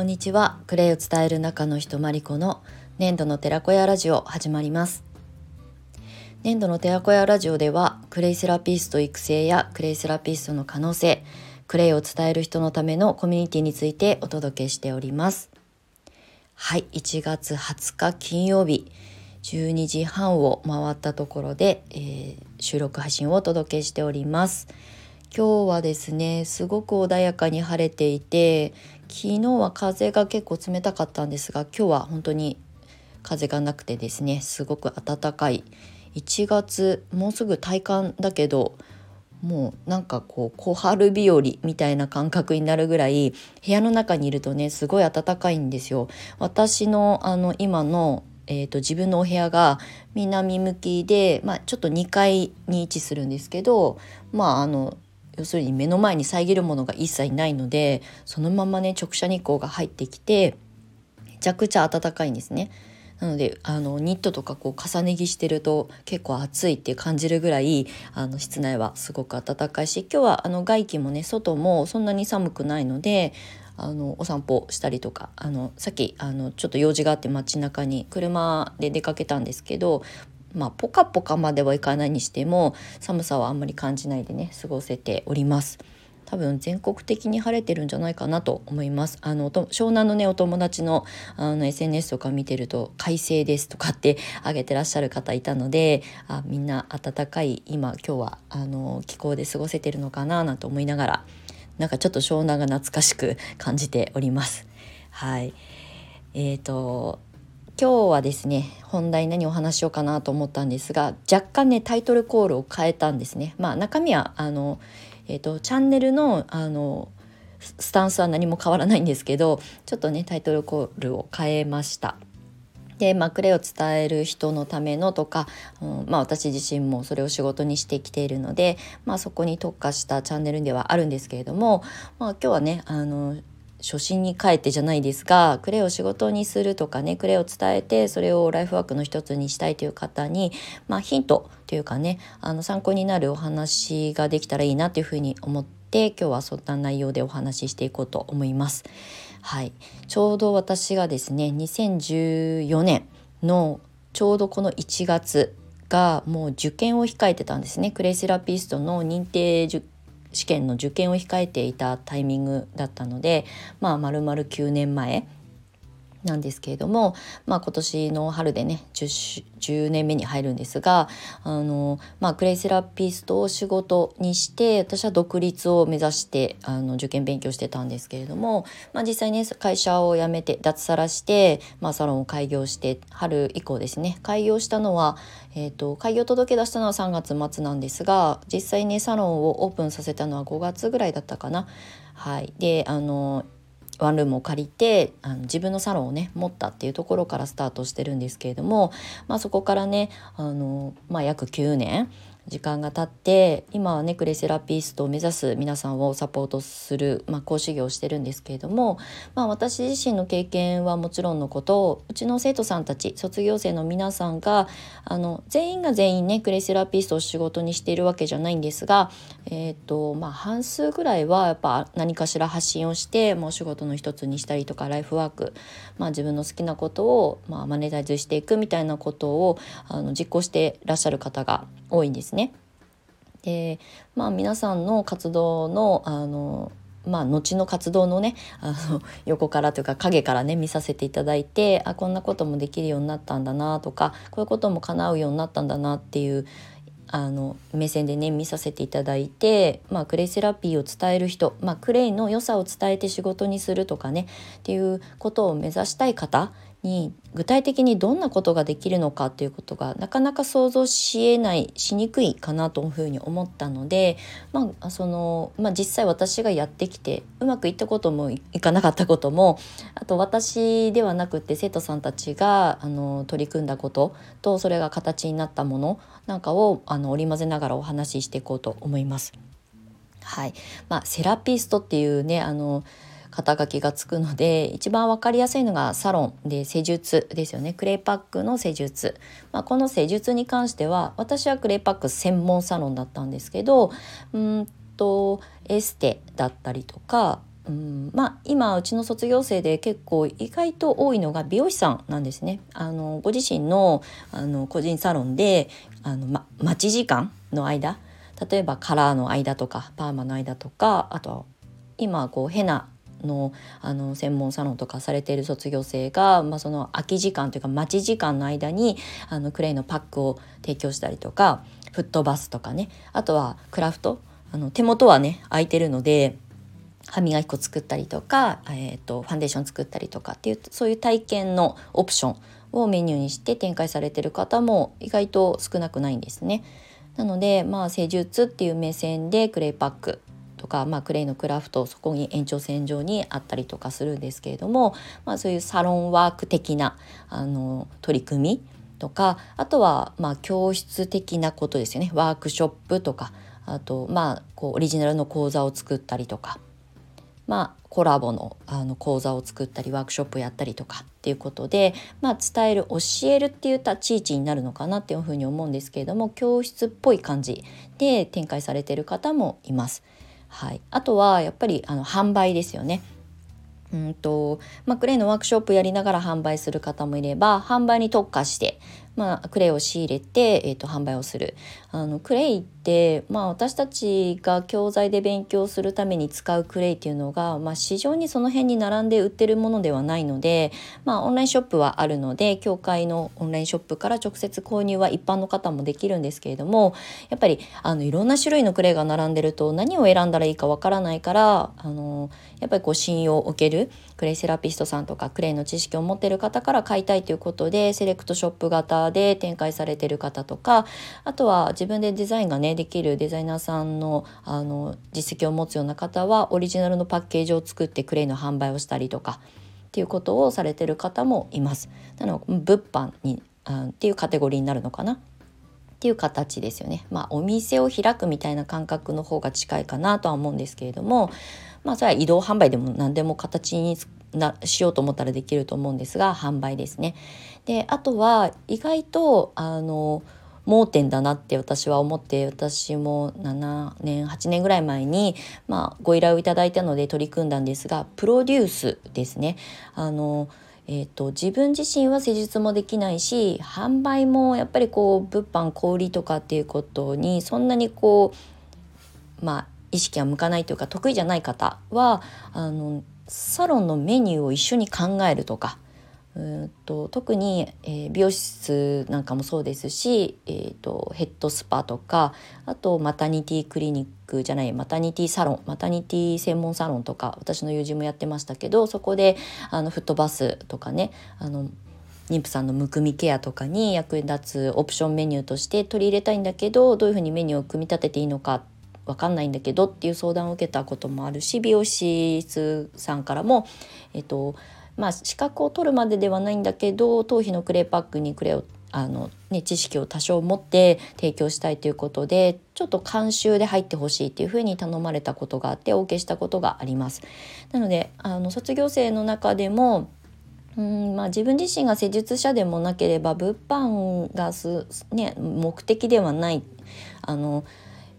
こんにちは。クレイを伝える中の人マリコの粘土の寺子屋ラジオ始まります。粘土の寺子屋ラジオではクレイセラピスト育成やクレイセラピストの可能性クレイを伝える人のためのコミュニティについてお届けしております。はい1月20日金曜日12時半を回ったところで、えー、収録配信をお届けしております。今日はですねすごく穏やかに晴れていて昨日は風が結構冷たかったんですが今日は本当に風がなくてですねすごく暖かい1月もうすぐ体感だけどもうなんかこう小春日和みたいな感覚になるぐらい部屋の中にいるとねすごい暖かいんですよ。私のあの今のえーと、自分のお部屋が南向きで、まあ、ちょっと2階に位置するんですけどまああの要するに目の前に遮るものが一切ないのでそのままね直射日光が入ってきてめちゃくちゃ暖かいんですね。なのであのニットとかこう重ね着してると結構暑いって感じるぐらいあの室内はすごく暖かいし今日はあの外気もね外もそんなに寒くないのであのお散歩したりとかあのさっきあのちょっと用事があって街中に車で出かけたんですけどまあポカポカまではいかないにしても寒さはあんまり感じないでね過ごせております。多分全国的に晴れてるんじゃないかなと思います。あの湘南のねお友達のあの SNS とか見てると快晴ですとかって あげてらっしゃる方いたので、あみんな暖かい今今日はあの気候で過ごせてるのかななんて思いながら、なんかちょっと湘南が懐かしく感じております。はい。えーと今日はですね本題何お話しようかなと思ったんですが若干ねタイトルコールを変えたんですね。まあ中身はあの、えーと、チャンネルのあのスタンスは何も変わらないんですけどちょっとねタイトルコールを変えました。で、まあ、クレを伝える人のためのとか、うんまあ、私自身もそれを仕事にしてきているので、まあ、そこに特化したチャンネルではあるんですけれども、まあ、今日はねあの初心に帰ってじゃないですがクレを仕事にするとかねクレを伝えてそれをライフワークの一つにしたいという方に、まあ、ヒントというかねあの参考になるお話ができたらいいなというふうに思って今日はそんな内容でお話ししていこうと思います。はい、ちょうど私がですね2014年のちょうどこの1月がもう受験を控えてたんですねクレイセラピストの認定試験の受験を控えていたタイミングだったのでまあ丸々9年前なんですけれども、まあ、今年の春でね 10, 10年目に入るんですがあの、まあ、クレイセラピストを仕事にして私は独立を目指してあの受験勉強してたんですけれども、まあ、実際ね会社を辞めて脱サラして、まあ、サロンを開業して春以降ですね開業したのは、えーと、開業届出したのは3月末なんですが実際ねサロンをオープンさせたのは5月ぐらいだったかな。はい、であのワンルームを借りてあの自分のサロンをね持ったっていうところからスタートしてるんですけれども、まあ、そこからねあの、まあ、約9年時間が経って今はねクレセラピストを目指す皆さんをサポートする、まあ、講師業をしてるんですけれども、まあ、私自身の経験はもちろんのことうちの生徒さんたち卒業生の皆さんがあの全員が全員ねクレセラピストを仕事にしているわけじゃないんですが、えーとまあ、半数ぐらいはやっぱ何かしら発信をしてもう仕事の一つにしたりとかライフワーク、まあ、自分の好きなことを、まあ、マネタイズしていくみたいなことをあの実行してらっしゃる方が多いんですね。でまあ皆さんの活動のあのまあ後の活動のねあの 横からというか影からね見させていただいてあこんなこともできるようになったんだなとかこういうことも叶うようになったんだなっていうあの目線でね見させていただいて、まあ、クレイセラピーを伝える人、まあ、クレイの良さを伝えて仕事にするとかねっていうことを目指したい方に具体的にどんなことができるのかっていうことがなかなか想像しえないしにくいかなというふうに思ったので、まあそのまあ、実際私がやってきてうまくいったこともいかなかったこともあと私ではなくて生徒さんたちがあの取り組んだこととそれが形になったものなんかをあの織り交ぜながらお話ししていこうと思います。はいまあ、セラピストっていうねあの肩書きがつくので一番分かりやすいのがサロンで施術ですよねクレイパックの施術、まあ、この施術に関しては私はクレイパック専門サロンだったんですけどうんとエステだったりとかうんまあ、今うちの卒業生で結構意外と多いのが美容師さんなんですね。あのご自身のあの個人サロンであの、ま、待ち時間の間例えばカラーの間とかパーマの間とかあと今こうヘナのあの専門サロンとかされている卒業生が、まあ、その空き時間というか待ち時間の間にあのクレイのパックを提供したりとかフットバスとかねあとはクラフトあの手元はね空いてるので歯磨き粉作ったりとか、えーと、ファンデーション作ったりとかっていうそういう体験のオプションをメニューにして展開されてる方も意外と少なくないんですね。なのでまあ施術っていう目線でクレイパックとか、まあ、クレイのクラフトそこに延長線上にあったりとかするんですけれども、まあ、そういうサロンワーク的なあの取り組みとかあとはまあ教室的なことですよねワークショップとかあとまあこうオリジナルの講座を作ったりとかまあコラボのあの講座を作ったりワークショップやったりとかっていうことで、まあ、伝える教えるっていう立ち位置になるのかなっていうふうに思うんですけれども教室っぽい感じで展開されてる方もいます。はい、あとはやっぱりあの販売ですよね。うんとまあ、クレイのワークショップやりながら販売する方もいれば販売に特化してまあ、クレイを仕入れて、えーと、販売をする。あのクレイって、まあ、私たちが教材で勉強するために使うクレイっていうのが、まあ、市場にその辺に並んで売ってるものではないので、まあ、オンラインショップはあるので教会のオンラインショップから直接購入は一般の方もできるんですけれどもやっぱりあのいろんな種類のクレイが並んでると何を選んだらいいかわからないからあのやっぱりこう信用を受けるクレイセラピストさんとかクレイの知識を持ってる方から買いたいということでセレクトショップ型で展開されてる方とかあとは自分でデザインがねできるデザイナーさんのあの実績を持つような方はオリジナルのパッケージを作ってクレイの販売をしたりとかっていうことをされてる方もいます。なの物販にあっていうカテゴリーになるのかな。っていう形ですよね。まあお店を開くみたいな感覚の方が近いかなとは思うんですけれどもまあそれは移動販売でも何でも形にしようと思ったらできると思うんですが販売ですね。であとは意外とあの盲点だなって私は思って私も7年8年ぐらい前に、まあ、ご依頼をいただいたので取り組んだんですがプロデュースですね。あのえーと、自分自身は施術もできないし販売もやっぱりこう物販小売とかっていうことにそんなにこうまあ意識が向かないというか得意じゃない方はあのサロンのメニューを一緒に考えるとかうんと特に、えー、美容室なんかもそうですし、えーと、ヘッドスパとかあとマタニティクリニックじゃないマタニティサロンマタニティ専門サロンとか私の友人もやってましたけどそこであのフットバスとかねあの妊婦さんのむくみケアとかに役立つオプションメニューとして取り入れたいんだけどどういうふうにメニューを組み立てていいのか分かんないんだけどっていう相談を受けたこともあるし美容師さんからも、えっとまあ、資格を取るまでではないんだけど頭皮のクレーパックにクレをあの、ね、知識を多少持って提供したいということでちょっと監修で入ってほしいっていうふうに頼まれたことがあってお受けしたことがあります。なのであの卒業生の中でもうんまあ、自分自身が施術者でもなければ物販がす、ね、目的ではないあの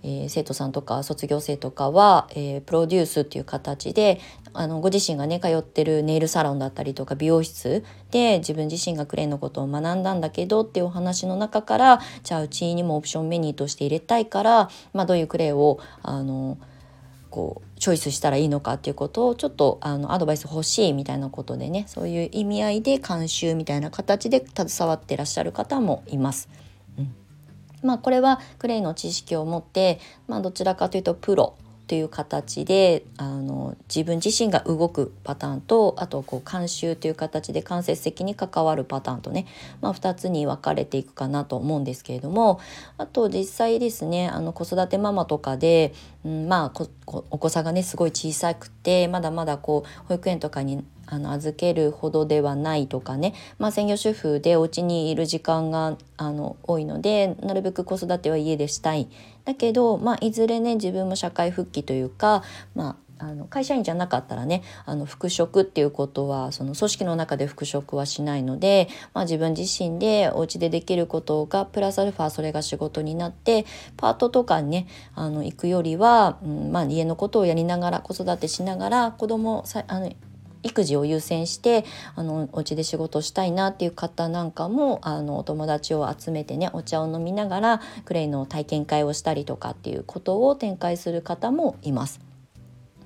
えー、生徒さんとか卒業生とかは、えー、プロデュースっていう形であのご自身がね通ってるネイルサロンだったりとか美容室で自分自身がクレーンのことを学んだんだけどっていうお話の中からじゃあうちにもオプションメニューとして入れたいから、まあ、どういうクレーをあのこうチョイスしたらいいのかっていうことをちょっとあのアドバイス欲しいみたいなことでねそういう意味合いで監修みたいな形で携わってらっしゃる方もいます。まあ、これはクレイの知識を持って、まあ、どちらかというとプロという形であの自分自身が動くパターンとあとこう監修という形で間接的に関わるパターンとね、まあ、2つに分かれていくかなと思うんですけれどもあと実際ですねあの子育てママとかで、うん、まあお子さんがねすごい小さくてまだまだこう保育園とかにあの預けるほどではないとかね、まあ、専業主婦でお家にいる時間があの多いのでなるべく子育ては家でしたい。だけど、まあ、いずれね自分も社会復帰というか、まああの会社員じゃなかったらねあの復職っていうことはその組織の中で復職はしないので、まあ、自分自身でお家でできることがプラスアルファそれが仕事になってパートとかにねあの行くよりは、うんまあ、家のことをやりながら子育てしながら子供さあの育児を優先してあのお家で仕事したいなっていう方なんかもあのお友達を集めてねお茶を飲みながらクレイの体験会をしたりとかっていうことを展開する方もいます。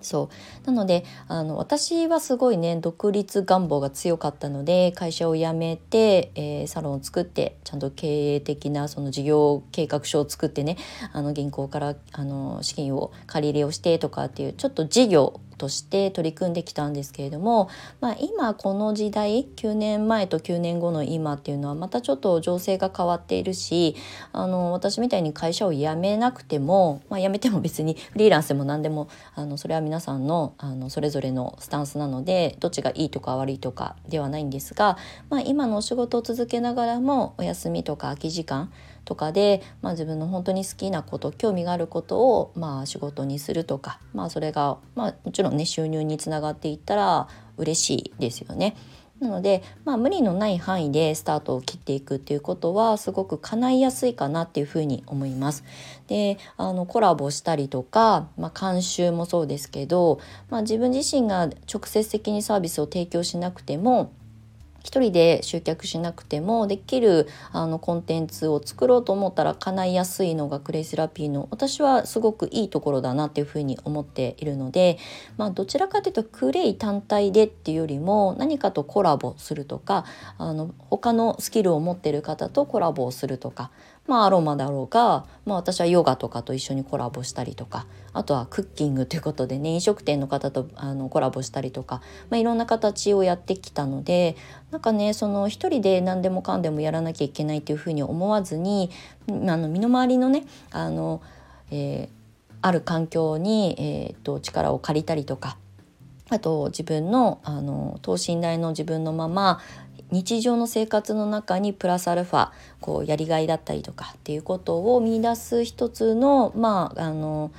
そう。なのであの私はすごいね独立願望が強かったので会社を辞めて、えー、サロンを作ってちゃんと経営的なその事業計画書を作ってねあの銀行からあの資金を借り入れをしてとかっていうちょっと事業として取り組んできたんですけれども、まあ、今この時代9年前と9年後の今っていうのはまたちょっと情勢が変わっているしあの私みたいに会社を辞めなくても、まあ、辞めても別にフリーランスでも何でもあのそれは皆さんのあのそれぞれのスタンスなのでどっちがいいとか悪いとかではないんですが、まあ、今のお仕事を続けながらもお休みとか空き時間とかで、まあ、自分の本当に好きなこと興味があることを、まあ、仕事にするとか、まあ、それが、まあ、もちろんね収入につながっていったら嬉しいですよね。なので、まあ、無理のない範囲でスタートを切っていくっていうことはすごく叶いやすいかなっていうふうに思います。であのコラボしたりとか、まあ、監修もそうですけど、まあ、自分自身が直接的にサービスを提供しなくても一人で集客しなくてもできるあのコンテンツを作ろうと思ったら叶いやすいのがクレイセラピーの私はすごくいいところだなっていうふうに思っているので、まあ、どちらかというとクレイ単体でっていうよりも何かとコラボするとかあの他のスキルを持ってる方とコラボをするとかまあ、アロマだろうが、まあ、私はヨガとかと一緒にコラボしたりとかあとはクッキングということでね飲食店の方とあのコラボしたりとか、まあ、いろんな形をやってきたのでなんかねその一人で何でもかんでもやらなきゃいけないっていうふうに思わずにあの身の回りのねあの、えー、ある環境に、えー、と力を借りたりとかあと自分のあの等身大の自分のまま日常の生活の中にプラスアルファこうやりがいだったりとかっていうことを見出す一つのまああの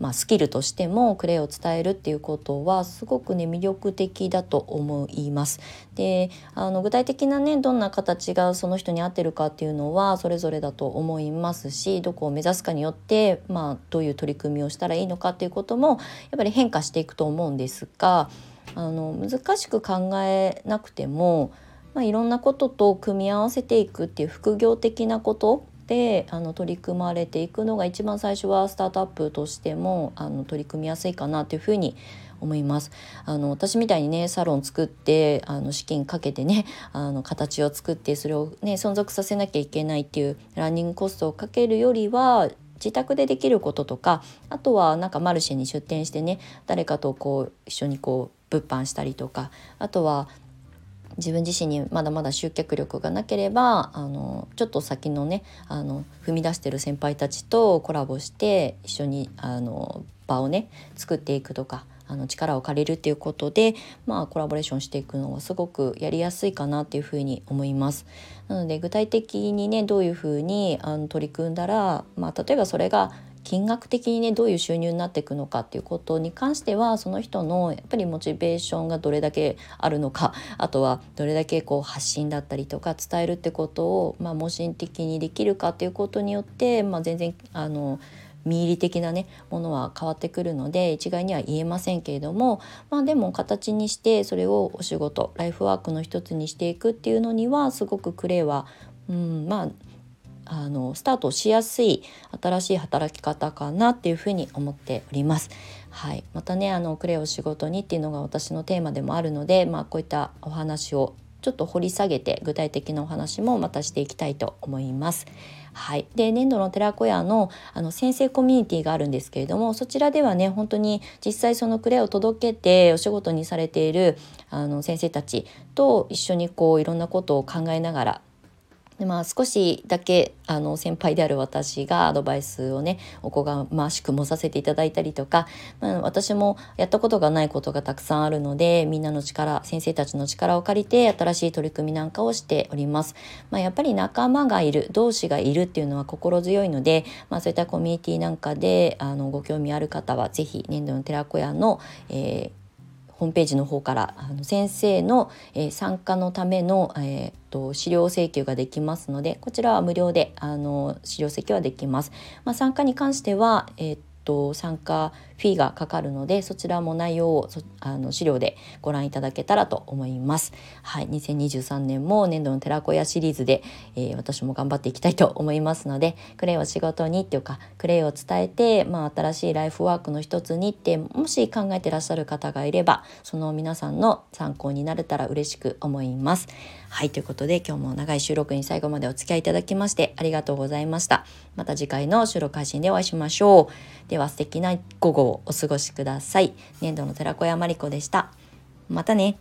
まあ、スキルとしてもクレイを伝えるっていうことはすごくね魅力的だと思います。であの具体的なねどんな形がその人に合ってるかっていうのはそれぞれだと思いますしどこを目指すかによって、まあ、どういう取り組みをしたらいいのかっていうこともやっぱり変化していくと思うんですがあの難しく考えなくてもまあ、いろんなことと組み合わせていくっていう副業的なことであの取り組まれていくのが一番最初はスタートアップとしてもあの取り組みやすいかなというふうに思います。あの私みたいにねサロン作ってあの資金かけてねあの形を作ってそれをね存続させなきゃいけないっていうランニングコストをかけるよりは自宅でできることとかあとはなんかマルシェに出店してね誰かとこう一緒にこう物販したりとかあとは自分自身にまだまだ集客力がなければあのちょっと先のねあの踏み出してる先輩たちとコラボして一緒にあの場をね作っていくとかあの力を借りるっていうことで、まあ、コラボレーションしていくのはすごくやりやすいかなっていうふうに思います。なので具体的にねどういうふうにあの取り組んだら、まあ、例えばそれが金額的にねどういう収入になっていくのかっていうことに関してはその人のやっぱりモチベーションがどれだけあるのか あとはどれだけこう発信だったりとか伝えるってことを、まあ、盲信的にできるかっていうことによって、まあ、全然あの見入り的なねものは変わってくるので一概には言えませんけれどもまあでも形にしてそれをお仕事ライフワークの一つにしていくっていうのにはすごくクレイは、うん、まああのスタートしやすい新しい働き方かなっていうふうに思っております。はい、またねあのクレイを仕事にっていうのが私のテーマでもあるので、まあ、こういったお話をちょっと掘り下げて具体的なお話もまたしていきたいと思います。はい、で年度の寺子屋のあの先生コミュニティがあるんですけれどもそちらではね本当に実際そのクレを届けてお仕事にされているあの先生たちと一緒にこういろんなことを考えながらでまあ、少しだけあの先輩である私がアドバイスをねおこがましくもさせていただいたりとか、まあ、私もやったことがないことがたくさんあるのでみんなの力先生たちの力を借りて新しい取り組みなんかをしております。まあ、やっぱり仲間がいる同志がいるっていうのは心強いので、まあ、そういったコミュニティなんかであのご興味ある方は是非粘土の寺子屋の、えーホームページの方からあの先生の、えー、参加のための、えーと、資料請求ができますのでこちらは無料であの資料請求はできます。まあ、参加に関しては、えーと参加フィーがかかるのでそちらも内容をあの資料でご覧いただけたらと思います。はい、2023年も年度の寺子屋シリーズで、えー、私も頑張っていきたいと思いますのでクレイを仕事にっていうかクレイを伝えて、まあ、新しいライフワークの一つにってもし考えてらっしゃる方がいればその皆さんの参考になれたら嬉しく思います。はいということで今日も長い収録に最後までお付き合いいただきましてありがとうございました。また次回の収録配信でお会いしましょう。では素敵な午後をお過ごしください。年度の寺子屋まりこでした。またね。